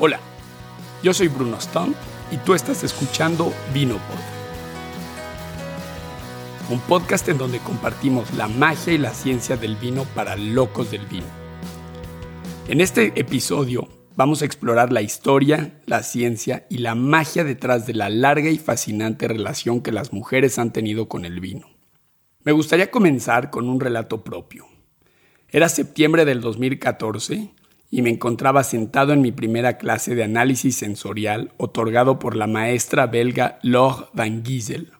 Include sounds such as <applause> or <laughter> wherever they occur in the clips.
Hola, yo soy Bruno Stone y tú estás escuchando Vinopod. Un podcast en donde compartimos la magia y la ciencia del vino para locos del vino. En este episodio vamos a explorar la historia, la ciencia y la magia detrás de la larga y fascinante relación que las mujeres han tenido con el vino. Me gustaría comenzar con un relato propio. Era septiembre del 2014 y me encontraba sentado en mi primera clase de análisis sensorial otorgado por la maestra belga Laure Van Giesel.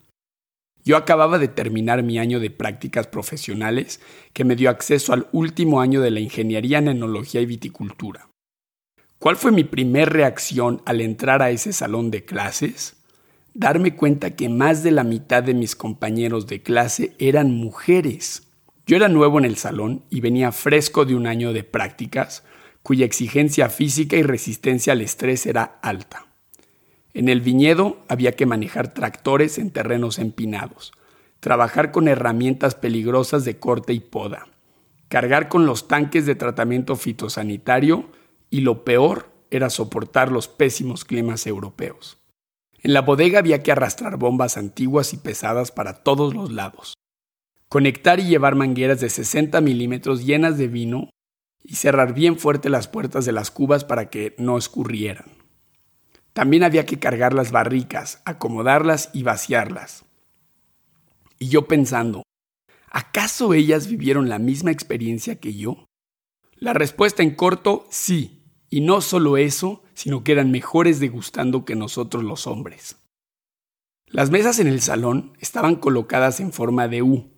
Yo acababa de terminar mi año de prácticas profesionales que me dio acceso al último año de la ingeniería en enología y viticultura. ¿Cuál fue mi primer reacción al entrar a ese salón de clases? Darme cuenta que más de la mitad de mis compañeros de clase eran mujeres. Yo era nuevo en el salón y venía fresco de un año de prácticas, cuya exigencia física y resistencia al estrés era alta. En el viñedo había que manejar tractores en terrenos empinados, trabajar con herramientas peligrosas de corte y poda, cargar con los tanques de tratamiento fitosanitario y lo peor era soportar los pésimos climas europeos. En la bodega había que arrastrar bombas antiguas y pesadas para todos los lados, conectar y llevar mangueras de 60 milímetros llenas de vino y cerrar bien fuerte las puertas de las cubas para que no escurrieran. También había que cargar las barricas, acomodarlas y vaciarlas. Y yo pensando, ¿acaso ellas vivieron la misma experiencia que yo? La respuesta en corto, sí. Y no solo eso, sino que eran mejores degustando que nosotros los hombres. Las mesas en el salón estaban colocadas en forma de U,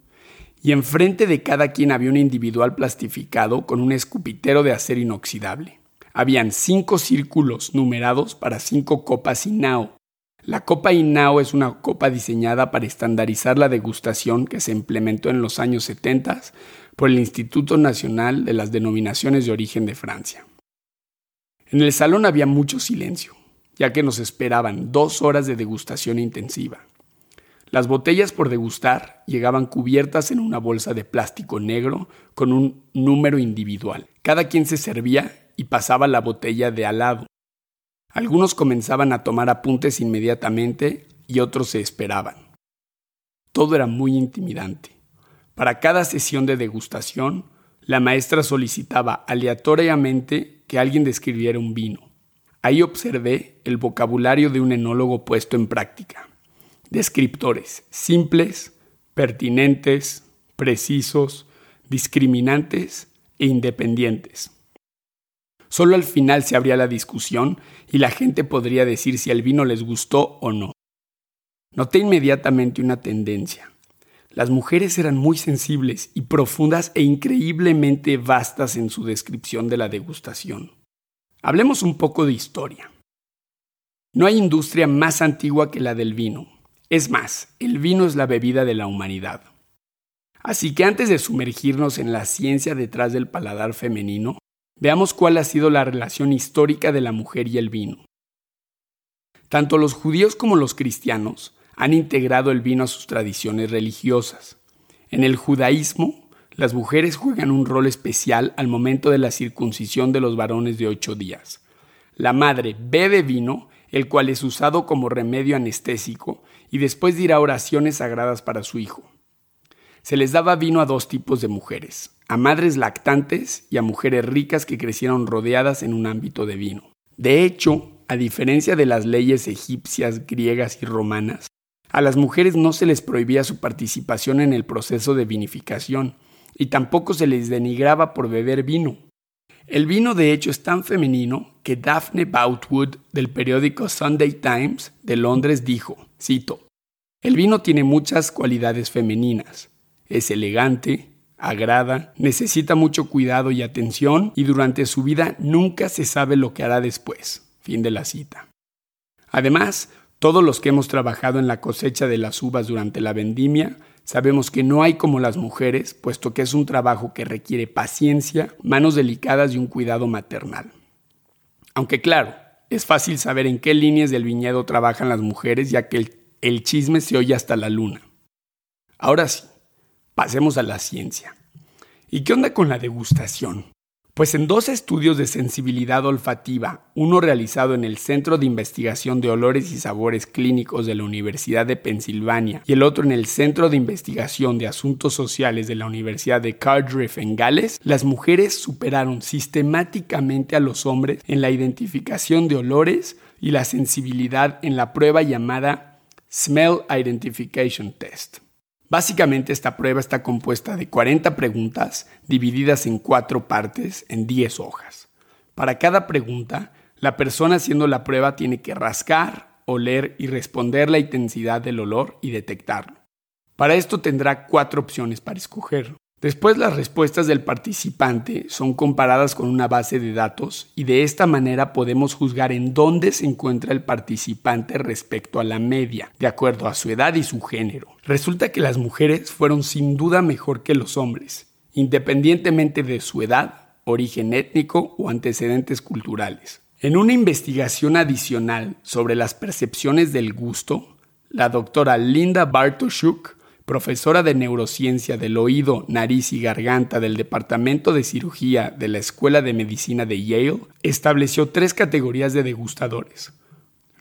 y enfrente de cada quien había un individual plastificado con un escupitero de acero inoxidable. Habían cinco círculos numerados para cinco copas INAO. La copa INAO es una copa diseñada para estandarizar la degustación que se implementó en los años 70 por el Instituto Nacional de las Denominaciones de Origen de Francia. En el salón había mucho silencio, ya que nos esperaban dos horas de degustación intensiva. Las botellas por degustar llegaban cubiertas en una bolsa de plástico negro con un número individual. Cada quien se servía y pasaba la botella de al lado. Algunos comenzaban a tomar apuntes inmediatamente y otros se esperaban. Todo era muy intimidante. Para cada sesión de degustación, la maestra solicitaba aleatoriamente que alguien describiera un vino. Ahí observé el vocabulario de un enólogo puesto en práctica descriptores simples, pertinentes, precisos, discriminantes e independientes. Solo al final se abría la discusión y la gente podría decir si el vino les gustó o no. Noté inmediatamente una tendencia. Las mujeres eran muy sensibles y profundas e increíblemente vastas en su descripción de la degustación. Hablemos un poco de historia. No hay industria más antigua que la del vino, es más, el vino es la bebida de la humanidad. Así que antes de sumergirnos en la ciencia detrás del paladar femenino, veamos cuál ha sido la relación histórica de la mujer y el vino. Tanto los judíos como los cristianos han integrado el vino a sus tradiciones religiosas. En el judaísmo, las mujeres juegan un rol especial al momento de la circuncisión de los varones de ocho días. La madre bebe vino, el cual es usado como remedio anestésico y después dirá oraciones sagradas para su hijo. Se les daba vino a dos tipos de mujeres, a madres lactantes y a mujeres ricas que crecieron rodeadas en un ámbito de vino. De hecho, a diferencia de las leyes egipcias, griegas y romanas, a las mujeres no se les prohibía su participación en el proceso de vinificación y tampoco se les denigraba por beber vino. El vino de hecho es tan femenino que Daphne Boutwood del periódico Sunday Times de Londres dijo, cito, El vino tiene muchas cualidades femeninas. Es elegante, agrada, necesita mucho cuidado y atención y durante su vida nunca se sabe lo que hará después. Fin de la cita. Además, todos los que hemos trabajado en la cosecha de las uvas durante la vendimia Sabemos que no hay como las mujeres, puesto que es un trabajo que requiere paciencia, manos delicadas y un cuidado maternal. Aunque claro, es fácil saber en qué líneas del viñedo trabajan las mujeres, ya que el, chisme se oye hasta la luna. Ahora sí, pasemos a la ciencia. ¿Y qué onda con la degustación? Pues en dos estudios de sensibilidad olfativa, uno realizado en el Centro de Investigación de Olores y Sabores Clínicos de la Universidad de Pensilvania y el otro en el Centro de Investigación de Asuntos Sociales de la Universidad de Cardiff en Gales, las mujeres superaron sistemáticamente a los hombres en la identificación de olores y la sensibilidad en la prueba llamada Smell Identification Test. Básicamente esta prueba está compuesta de 40 preguntas divididas en cuatro partes en 10 hojas. Para cada pregunta, la persona haciendo la prueba tiene que rascar, oler y responder la intensidad del olor y detectarlo. Para esto tendrá cuatro opciones para escoger. Después las respuestas del participante son comparadas con una base de datos y de esta manera podemos juzgar en dónde se encuentra el participante respecto a la media, de acuerdo a su edad y su género. Resulta que las mujeres fueron sin duda mejor que los hombres, independientemente de su edad, origen étnico o antecedentes culturales. En una investigación adicional sobre las percepciones del gusto, la doctora Linda Bartoshuk profesora de neurociencia del oído, nariz y garganta del Departamento de Cirugía de la Escuela de Medicina de Yale, estableció tres categorías de degustadores.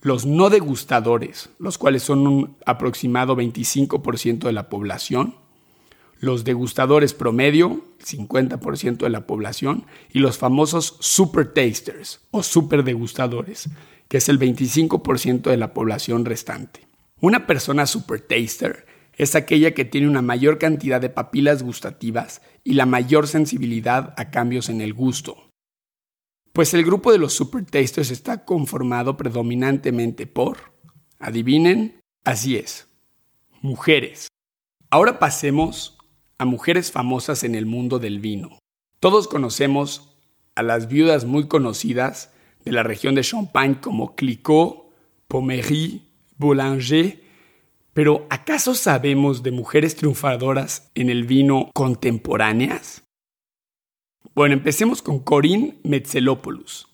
Los no degustadores, los cuales son un aproximado 25% de la población, los degustadores promedio, 50% de la población, y los famosos super tasters o super degustadores, que es el 25% de la población restante. Una persona super taster es aquella que tiene una mayor cantidad de papilas gustativas y la mayor sensibilidad a cambios en el gusto. Pues el grupo de los super tasters está conformado predominantemente por, adivinen, así es, mujeres. Ahora pasemos a mujeres famosas en el mundo del vino. Todos conocemos a las viudas muy conocidas de la región de Champagne como Clicquot, Pommery, Boulanger pero ¿acaso sabemos de mujeres triunfadoras en el vino contemporáneas? Bueno, empecemos con Corinne Metzelopoulos.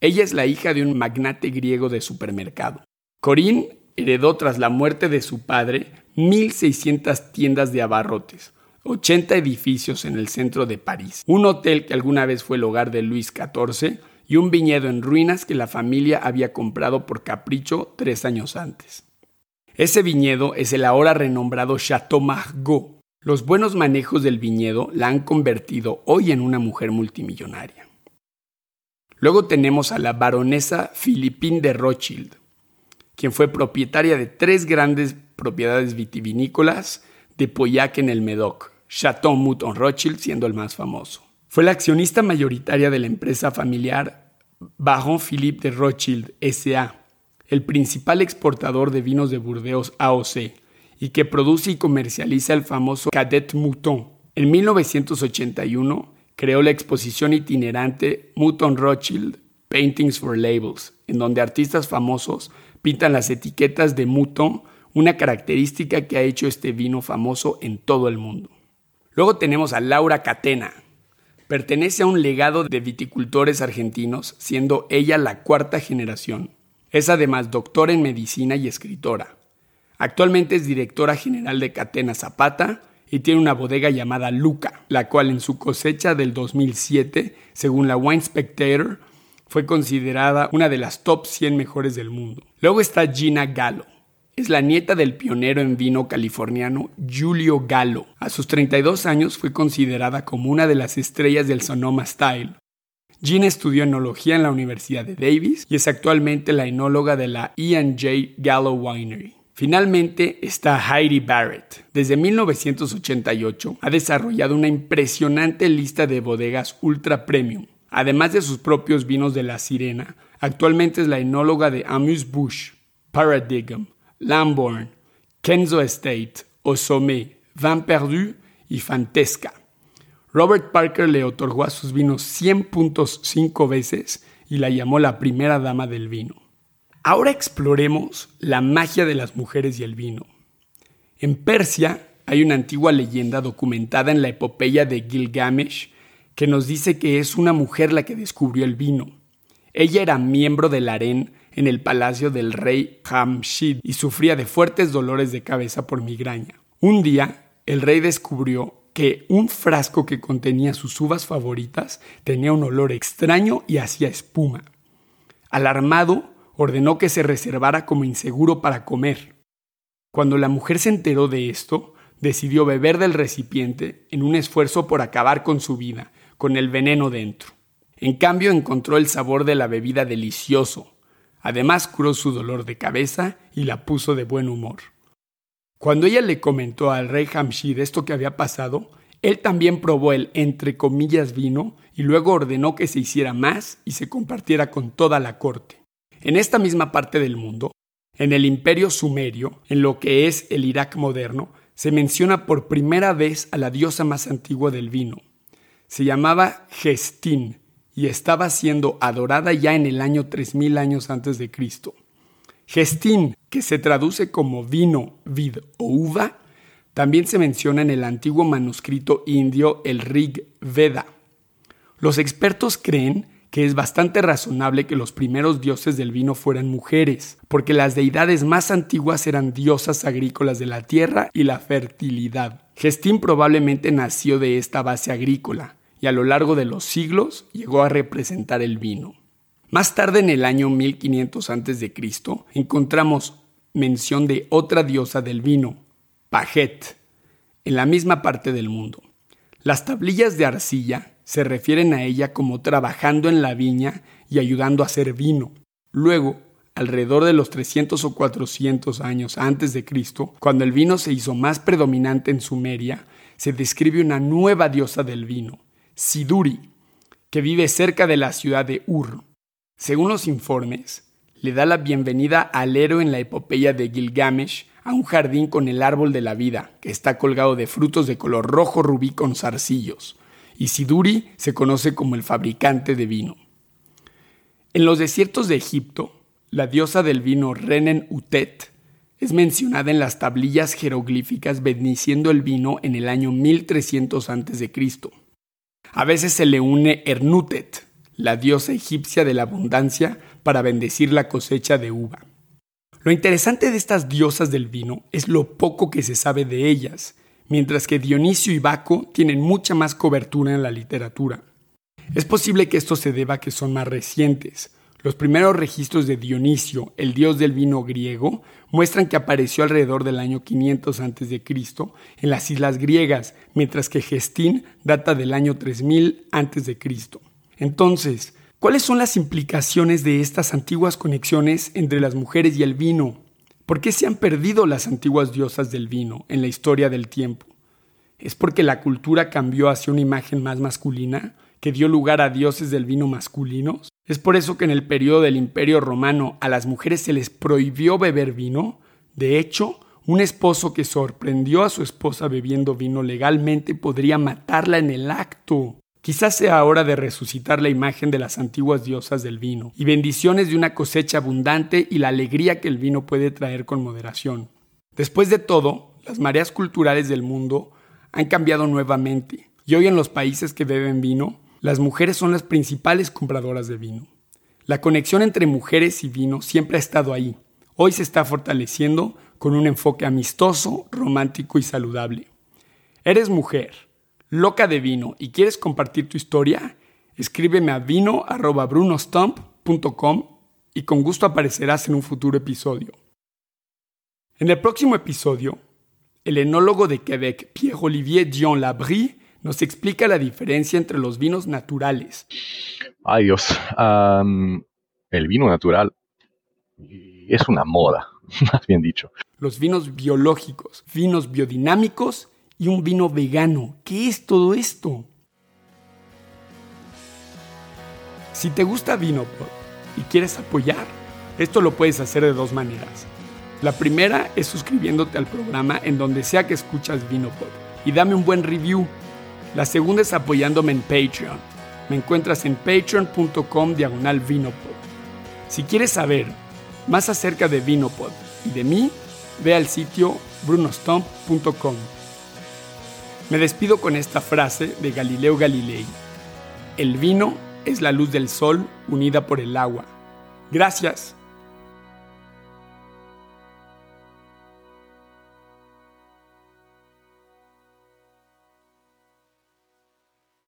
Ella es la hija de un magnate griego de supermercado. Corinne heredó tras la muerte de su padre 1.600 tiendas de abarrotes, 80 edificios en el centro de París, un hotel que alguna vez fue el hogar de Luis XIV y un viñedo en ruinas que la familia había comprado por capricho tres años antes. Ese viñedo es el ahora renombrado Chateau Margaux. Los buenos manejos del viñedo la han convertido hoy en una mujer multimillonaria. Luego tenemos a la baronesa Philippine de Rothschild, quien fue propietaria de tres grandes propiedades vitivinícolas de Pauillac en el Medoc, Chateau Mouton Rothschild siendo el más famoso. Fue la accionista mayoritaria de la empresa familiar Baron Philippe de Rothschild SA, el principal exportador de vinos de Burdeos AOC, y que produce y comercializa el famoso Cadet Mouton. En 1981 creó la exposición itinerante Mouton Rothschild Paintings for Labels, en donde artistas famosos pintan las etiquetas de Mouton, una característica que ha hecho este vino famoso en todo el mundo. Luego tenemos a Laura Catena. Pertenece a un legado de viticultores argentinos, siendo ella la cuarta generación. Es además doctora en medicina y escritora. Actualmente es directora general de Catena Zapata y tiene una bodega llamada Luca, la cual en su cosecha del 2007, según la Wine Spectator, fue considerada una de las top 100 mejores del mundo. Luego está Gina Gallo. Es la nieta del pionero en vino californiano Julio Gallo. A sus 32 años fue considerada como una de las estrellas del Sonoma Style, Jean estudió enología en la Universidad de Davis y es actualmente la enóloga de la E&J Gallo Winery. Finalmente está Heidi Barrett. Desde 1988 ha desarrollado una impresionante lista de bodegas ultra premium. Además de sus propios vinos de la Sirena, actualmente es la enóloga de Amuse Bush, Paradigm, Lamborn, Kenzo Estate, Osome, Van Perdu y Fantesca. Robert Parker le otorgó a sus vinos 100 puntos cinco veces y la llamó la primera dama del vino. Ahora exploremos la magia de las mujeres y el vino. En Persia hay una antigua leyenda documentada en la epopeya de Gilgamesh que nos dice que es una mujer la que descubrió el vino. Ella era miembro del harén en el palacio del rey Hamshid y sufría de fuertes dolores de cabeza por migraña. Un día, el rey descubrió que un frasco que contenía sus uvas favoritas tenía un olor extraño y hacía espuma. Alarmado, ordenó que se reservara como inseguro para comer. Cuando la mujer se enteró de esto, decidió beber del recipiente en un esfuerzo por acabar con su vida, con el veneno dentro. En cambio encontró el sabor de la bebida delicioso. Además curó su dolor de cabeza y la puso de buen humor. Cuando ella le comentó al rey Hamshid esto que había pasado, él también probó el entre comillas vino y luego ordenó que se hiciera más y se compartiera con toda la corte. En esta misma parte del mundo, en el imperio sumerio, en lo que es el Irak moderno, se menciona por primera vez a la diosa más antigua del vino. Se llamaba Gestín y estaba siendo adorada ya en el año 3000 años antes de Cristo. Gestín, que se traduce como vino, vid o uva, también se menciona en el antiguo manuscrito indio el Rig Veda. Los expertos creen que es bastante razonable que los primeros dioses del vino fueran mujeres, porque las deidades más antiguas eran diosas agrícolas de la tierra y la fertilidad. Gestín probablemente nació de esta base agrícola y a lo largo de los siglos llegó a representar el vino. Más tarde en el año 1500 a.C. encontramos mención de otra diosa del vino, Pajet, en la misma parte del mundo. Las tablillas de arcilla se refieren a ella como trabajando en la viña y ayudando a hacer vino. Luego, alrededor de los 300 o 400 años antes de Cristo, cuando el vino se hizo más predominante en Sumeria, se describe una nueva diosa del vino, Siduri, que vive cerca de la ciudad de Ur. Según los informes, le da la bienvenida al héroe en la epopeya de Gilgamesh a un jardín con el árbol de la vida, que está colgado de frutos de color rojo rubí con zarcillos y Siduri se conoce como el fabricante de vino. En los desiertos de Egipto, la diosa del vino Renen Utet es mencionada en las tablillas jeroglíficas bendiciendo el vino en el año 1300 a.C. A veces se le une Ernutet, la diosa egipcia de la abundancia, para bendecir la cosecha de uva. Lo interesante de estas diosas del vino es lo poco que se sabe de ellas mientras que Dionisio y Baco tienen mucha más cobertura en la literatura. Es posible que esto se deba a que son más recientes. Los primeros registros de Dionisio, el dios del vino griego, muestran que apareció alrededor del año 500 a.C. en las islas griegas, mientras que Gestín data del año 3000 a.C. Entonces, ¿cuáles son las implicaciones de estas antiguas conexiones entre las mujeres y el vino? ¿Por qué se han perdido las antiguas diosas del vino en la historia del tiempo? ¿Es porque la cultura cambió hacia una imagen más masculina, que dio lugar a dioses del vino masculinos? ¿Es por eso que en el periodo del Imperio Romano a las mujeres se les prohibió beber vino? De hecho, un esposo que sorprendió a su esposa bebiendo vino legalmente podría matarla en el acto. Quizás sea hora de resucitar la imagen de las antiguas diosas del vino y bendiciones de una cosecha abundante y la alegría que el vino puede traer con moderación. Después de todo, las mareas culturales del mundo han cambiado nuevamente y hoy en los países que beben vino, las mujeres son las principales compradoras de vino. La conexión entre mujeres y vino siempre ha estado ahí. Hoy se está fortaleciendo con un enfoque amistoso, romántico y saludable. Eres mujer loca de vino y quieres compartir tu historia, escríbeme a vino.brunostump.com y con gusto aparecerás en un futuro episodio. En el próximo episodio, el enólogo de Quebec, Pierre-Olivier Dion Labrie, nos explica la diferencia entre los vinos naturales. Ay Dios, el vino natural es una moda, <laughs> más bien dicho. Los vinos biológicos, vinos biodinámicos y un vino vegano. ¿Qué es todo esto? Si te gusta Vinopod y quieres apoyar, esto lo puedes hacer de dos maneras. La primera es suscribiéndote al programa en donde sea que escuchas Vinopod y dame un buen review. La segunda es apoyándome en Patreon. Me encuentras en patreon.com diagonal Vinopod. Si quieres saber más acerca de Vinopod y de mí, ve al sitio brunostomp.com. Me despido con esta frase de Galileo Galilei. El vino es la luz del sol unida por el agua. Gracias.